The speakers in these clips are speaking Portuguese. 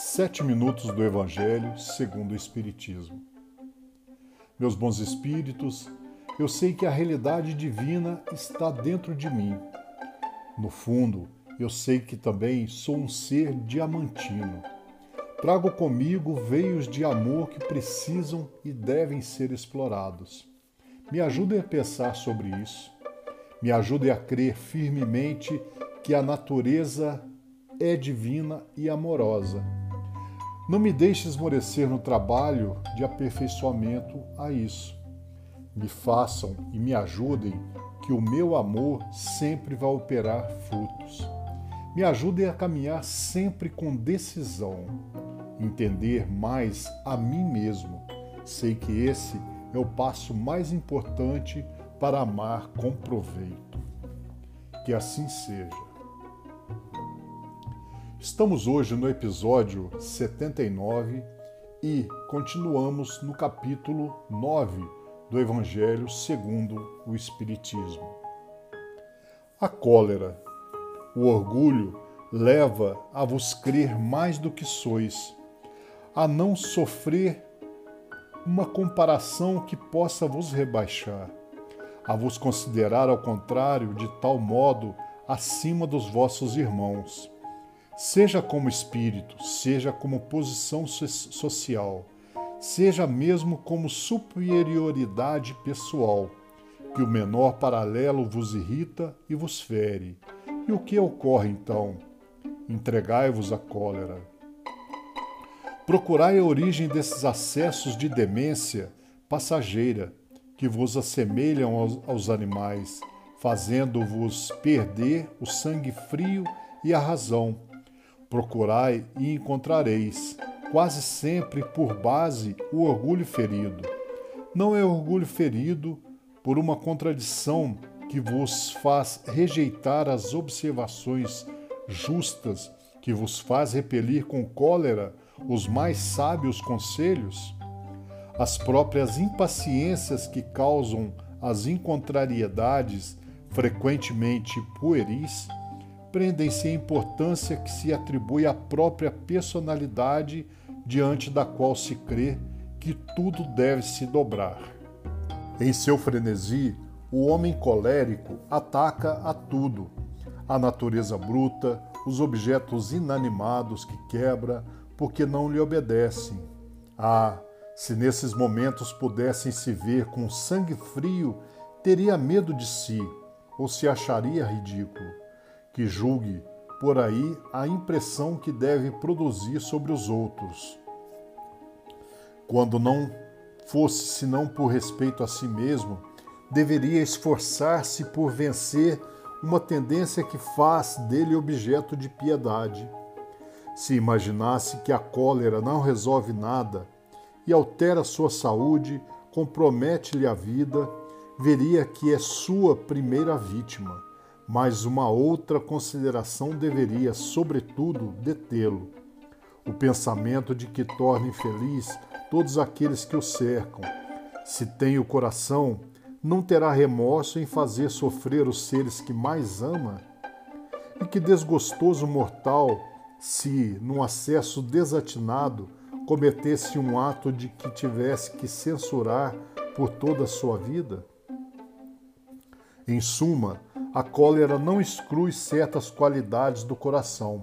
Sete minutos do Evangelho segundo o Espiritismo. Meus bons espíritos, eu sei que a realidade divina está dentro de mim. No fundo, eu sei que também sou um ser diamantino. Trago comigo veios de amor que precisam e devem ser explorados. Me ajudem a pensar sobre isso. Me ajudem a crer firmemente que a natureza é divina e amorosa. Não me deixe esmorecer no trabalho de aperfeiçoamento a isso. Me façam e me ajudem que o meu amor sempre vai operar frutos. Me ajudem a caminhar sempre com decisão, entender mais a mim mesmo. Sei que esse é o passo mais importante para amar com proveito. Que assim seja. Estamos hoje no episódio 79 e continuamos no capítulo 9 do Evangelho segundo o Espiritismo. A cólera, o orgulho leva a vos crer mais do que sois, a não sofrer uma comparação que possa vos rebaixar a vos considerar ao contrário de tal modo acima dos vossos irmãos. Seja como espírito, seja como posição social, seja mesmo como superioridade pessoal, que o menor paralelo vos irrita e vos fere. E o que ocorre então? Entregai-vos à cólera. Procurai a origem desses acessos de demência passageira que vos assemelham aos, aos animais, fazendo-vos perder o sangue frio e a razão. Procurai e encontrareis, quase sempre por base, o orgulho ferido. Não é orgulho ferido por uma contradição que vos faz rejeitar as observações justas, que vos faz repelir com cólera os mais sábios conselhos? as próprias impaciências que causam as incontrariedades, frequentemente pueris, prendem-se à importância que se atribui à própria personalidade diante da qual se crê que tudo deve se dobrar. Em seu frenesi, o homem colérico ataca a tudo: a natureza bruta, os objetos inanimados que quebra porque não lhe obedecem. Ah, se nesses momentos pudessem se ver com sangue frio, teria medo de si ou se acharia ridículo. Que julgue por aí a impressão que deve produzir sobre os outros. Quando não fosse senão por respeito a si mesmo, deveria esforçar-se por vencer uma tendência que faz dele objeto de piedade. Se imaginasse que a cólera não resolve nada, e altera sua saúde, compromete-lhe a vida, veria que é sua primeira vítima, mas uma outra consideração deveria, sobretudo, detê-lo. O pensamento de que torna infeliz todos aqueles que o cercam. Se tem o coração, não terá remorso em fazer sofrer os seres que mais ama? E que desgostoso mortal, se, num acesso desatinado, cometesse um ato de que tivesse que censurar por toda a sua vida? Em suma, a cólera não exclui certas qualidades do coração,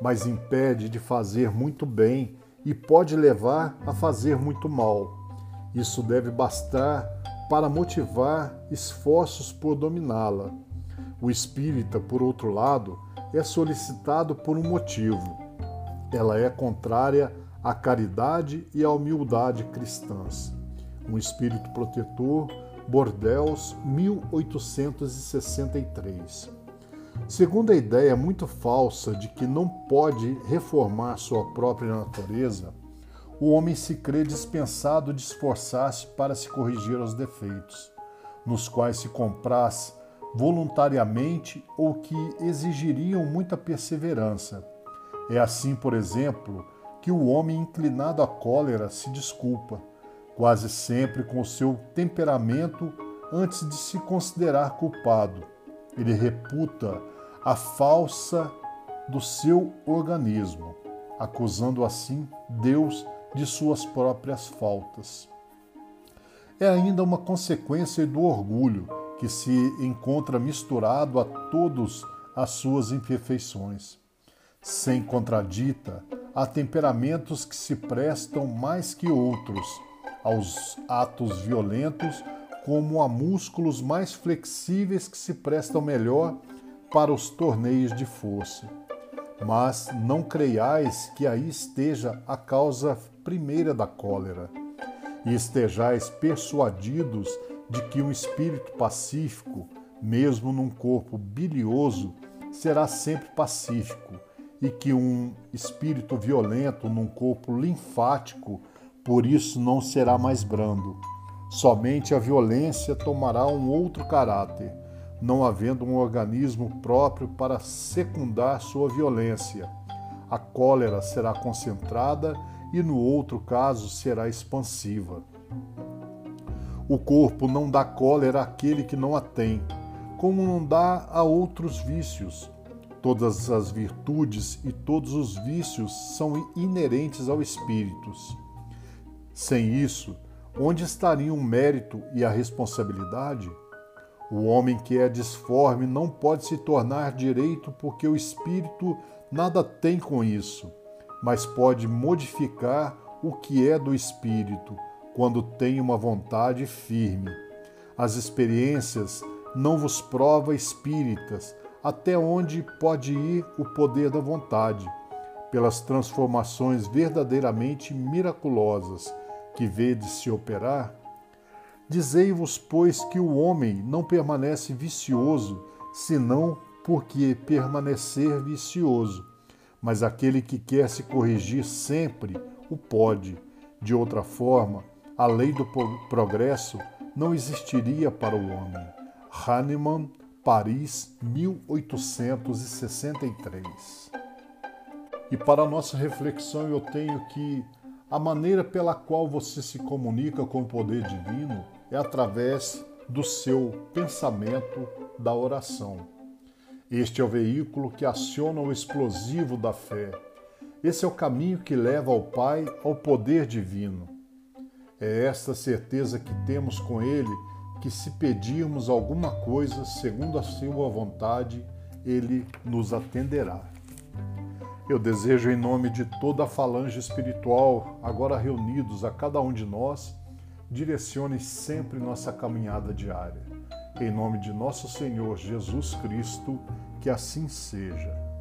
mas impede de fazer muito bem e pode levar a fazer muito mal. Isso deve bastar para motivar esforços por dominá-la. O espírita, por outro lado, é solicitado por um motivo. Ela é contrária a caridade e a humildade cristãs. Um espírito protetor, Bordeaux, 1863. Segundo a ideia muito falsa de que não pode reformar sua própria natureza, o homem se crê dispensado de esforçar-se para se corrigir os defeitos, nos quais se compraz voluntariamente ou que exigiriam muita perseverança. É assim, por exemplo, que o homem inclinado à cólera se desculpa, quase sempre com o seu temperamento antes de se considerar culpado. Ele reputa a falsa do seu organismo, acusando assim Deus de suas próprias faltas. É ainda uma consequência do orgulho que se encontra misturado a todas as suas imperfeições. Sem contradita, há temperamentos que se prestam mais que outros aos atos violentos, como a músculos mais flexíveis que se prestam melhor para os torneios de força. Mas não creiais que aí esteja a causa primeira da cólera, e estejais persuadidos de que um espírito pacífico, mesmo num corpo bilioso, será sempre pacífico, e que um espírito violento num corpo linfático, por isso não será mais brando. Somente a violência tomará um outro caráter, não havendo um organismo próprio para secundar sua violência. A cólera será concentrada e, no outro caso, será expansiva. O corpo não dá cólera àquele que não a tem, como não dá a outros vícios. Todas as virtudes e todos os vícios são inerentes ao espírito. Sem isso, onde estariam o mérito e a responsabilidade? O homem que é disforme não pode se tornar direito porque o espírito nada tem com isso, mas pode modificar o que é do espírito quando tem uma vontade firme. As experiências não vos prova espíritas até onde pode ir o poder da vontade, pelas transformações verdadeiramente miraculosas que vedes se operar Dizei-vos, pois, que o homem não permanece vicioso, senão porque permanecer vicioso. Mas aquele que quer se corrigir sempre o pode. De outra forma, a lei do progresso não existiria para o homem. Hahnemann, Paris, 1863. E para a nossa reflexão, eu tenho que a maneira pela qual você se comunica com o poder divino é através do seu pensamento da oração. Este é o veículo que aciona o explosivo da fé. Esse é o caminho que leva ao Pai ao poder divino. É esta certeza que temos com Ele que, se pedirmos alguma coisa segundo a Sua vontade, Ele nos atenderá. Eu desejo, em nome de toda a falange espiritual, agora reunidos a cada um de nós, direcione sempre nossa caminhada diária. Em nome de nosso Senhor Jesus Cristo, que assim seja.